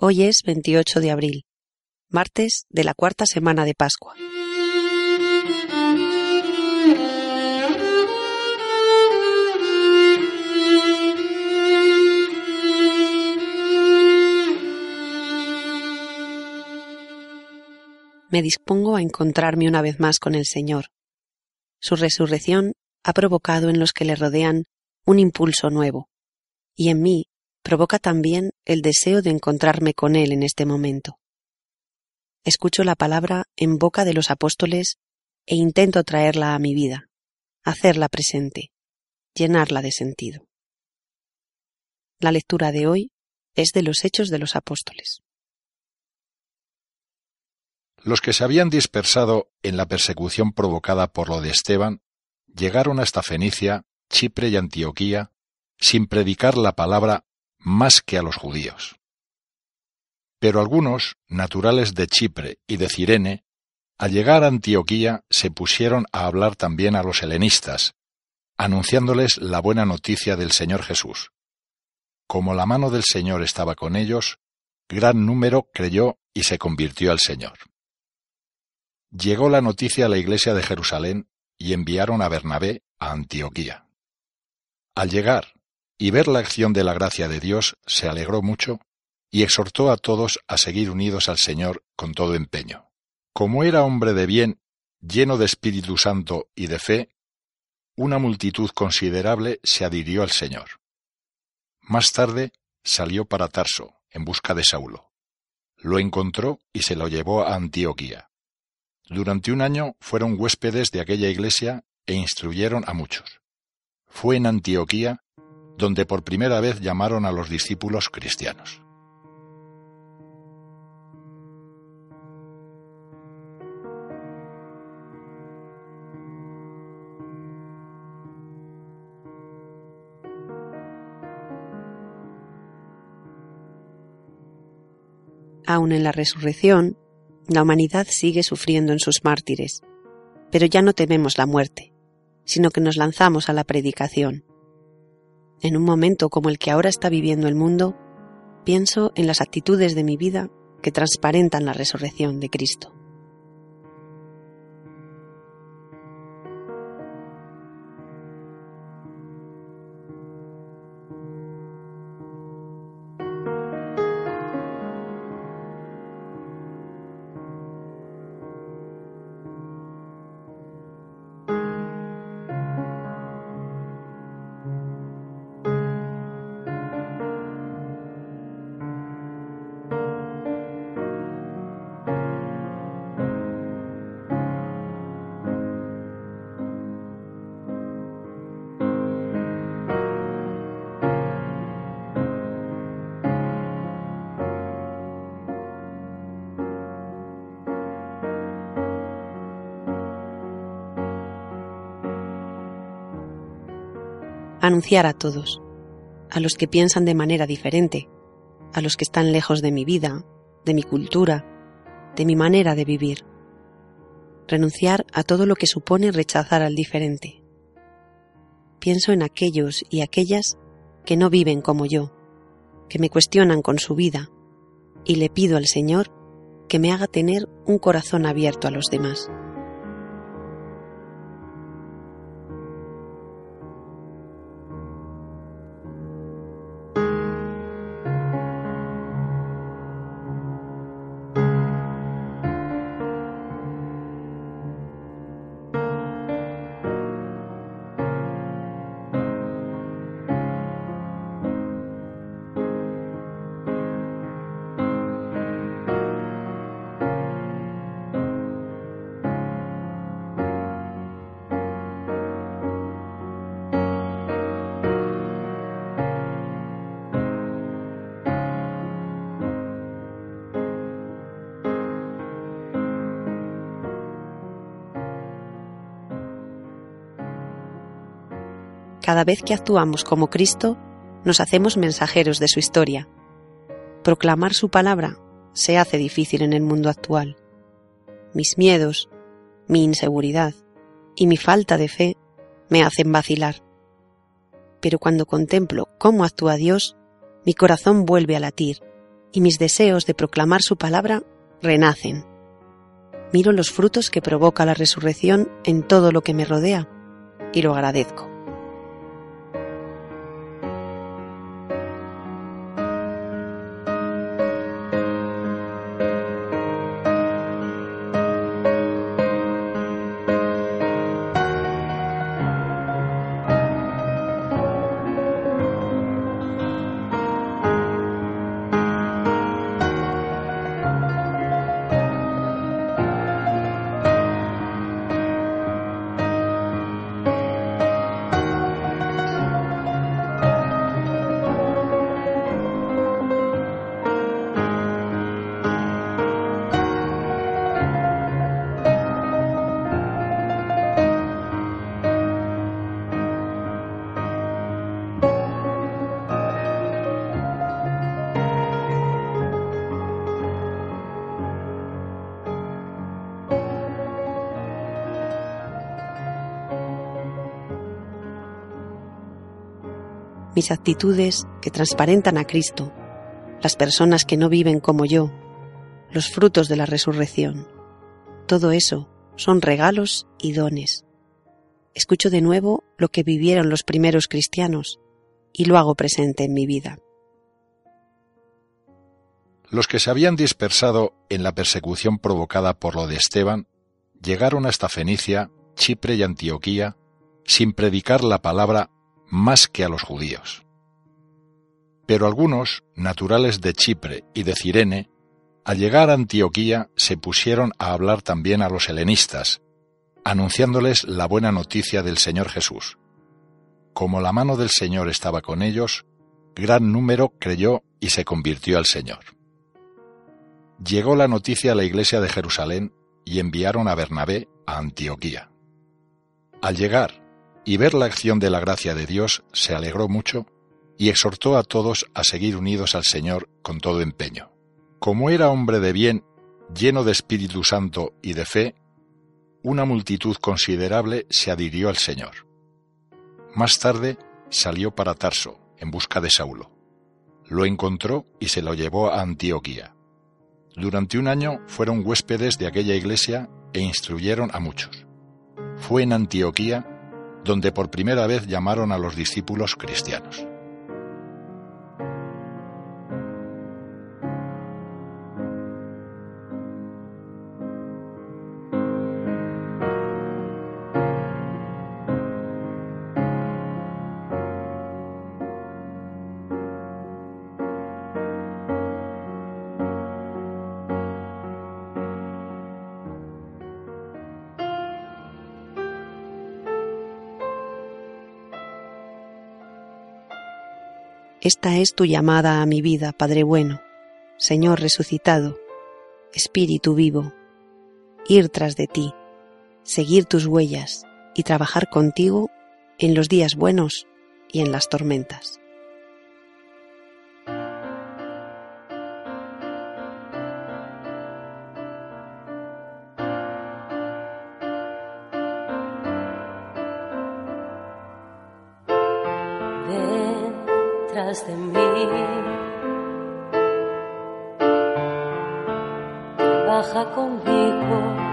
Hoy es 28 de abril, martes de la cuarta semana de Pascua. Me dispongo a encontrarme una vez más con el Señor. Su resurrección ha provocado en los que le rodean un impulso nuevo, y en mí provoca también el deseo de encontrarme con Él en este momento. Escucho la palabra en boca de los apóstoles e intento traerla a mi vida, hacerla presente, llenarla de sentido. La lectura de hoy es de los Hechos de los Apóstoles. Los que se habían dispersado en la persecución provocada por lo de Esteban llegaron hasta Fenicia, Chipre y Antioquía sin predicar la palabra más que a los judíos. Pero algunos, naturales de Chipre y de Cirene, al llegar a Antioquía se pusieron a hablar también a los helenistas, anunciándoles la buena noticia del Señor Jesús. Como la mano del Señor estaba con ellos, gran número creyó y se convirtió al Señor. Llegó la noticia a la iglesia de Jerusalén y enviaron a Bernabé a Antioquía. Al llegar y ver la acción de la gracia de Dios, se alegró mucho y exhortó a todos a seguir unidos al Señor con todo empeño. Como era hombre de bien, lleno de Espíritu Santo y de fe, una multitud considerable se adhirió al Señor. Más tarde salió para Tarso, en busca de Saulo. Lo encontró y se lo llevó a Antioquía. Durante un año fueron huéspedes de aquella iglesia e instruyeron a muchos. Fue en Antioquía donde por primera vez llamaron a los discípulos cristianos. Aun en la resurrección, la humanidad sigue sufriendo en sus mártires, pero ya no tememos la muerte, sino que nos lanzamos a la predicación en un momento como el que ahora está viviendo el mundo, pienso en las actitudes de mi vida que transparentan la resurrección de Cristo. Anunciar a todos, a los que piensan de manera diferente, a los que están lejos de mi vida, de mi cultura, de mi manera de vivir. Renunciar a todo lo que supone rechazar al diferente. Pienso en aquellos y aquellas que no viven como yo, que me cuestionan con su vida, y le pido al Señor que me haga tener un corazón abierto a los demás. Cada vez que actuamos como Cristo, nos hacemos mensajeros de su historia. Proclamar su palabra se hace difícil en el mundo actual. Mis miedos, mi inseguridad y mi falta de fe me hacen vacilar. Pero cuando contemplo cómo actúa Dios, mi corazón vuelve a latir y mis deseos de proclamar su palabra renacen. Miro los frutos que provoca la resurrección en todo lo que me rodea y lo agradezco. Mis actitudes que transparentan a Cristo, las personas que no viven como yo, los frutos de la resurrección. Todo eso son regalos y dones. Escucho de nuevo lo que vivieron los primeros cristianos y lo hago presente en mi vida. Los que se habían dispersado en la persecución provocada por lo de Esteban llegaron hasta Fenicia, Chipre y Antioquía sin predicar la palabra más que a los judíos. Pero algunos, naturales de Chipre y de Cirene, al llegar a Antioquía se pusieron a hablar también a los helenistas, anunciándoles la buena noticia del Señor Jesús. Como la mano del Señor estaba con ellos, gran número creyó y se convirtió al Señor. Llegó la noticia a la iglesia de Jerusalén y enviaron a Bernabé a Antioquía. Al llegar y ver la acción de la gracia de Dios, se alegró mucho y exhortó a todos a seguir unidos al Señor con todo empeño. Como era hombre de bien, lleno de Espíritu Santo y de fe, una multitud considerable se adhirió al Señor. Más tarde salió para Tarso en busca de Saulo. Lo encontró y se lo llevó a Antioquía. Durante un año fueron huéspedes de aquella iglesia e instruyeron a muchos. Fue en Antioquía donde por primera vez llamaron a los discípulos cristianos. Esta es tu llamada a mi vida, Padre bueno, Señor resucitado, Espíritu vivo, ir tras de ti, seguir tus huellas y trabajar contigo en los días buenos y en las tormentas. Baja conmigo.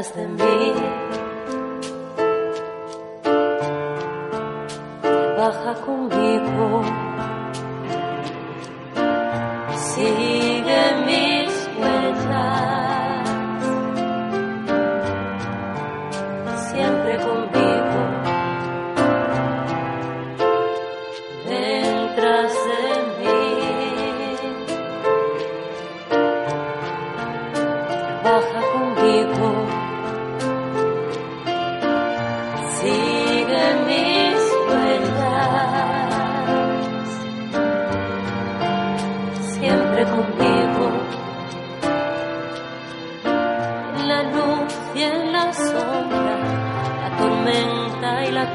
Detrás de mí.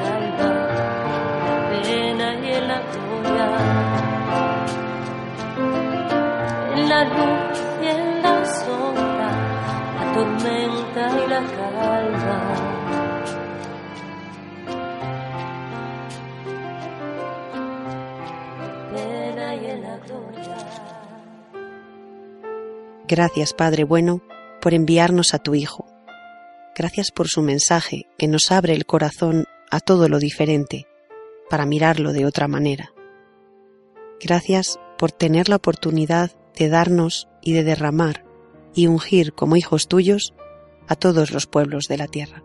Calma, la pena y en la gloria. En la luz y en la sombra, la tormenta y la calma. Gracias, Padre bueno, por enviarnos a tu Hijo. Gracias por su mensaje que nos abre el corazón a todo lo diferente, para mirarlo de otra manera. Gracias por tener la oportunidad de darnos y de derramar y ungir como hijos tuyos a todos los pueblos de la tierra.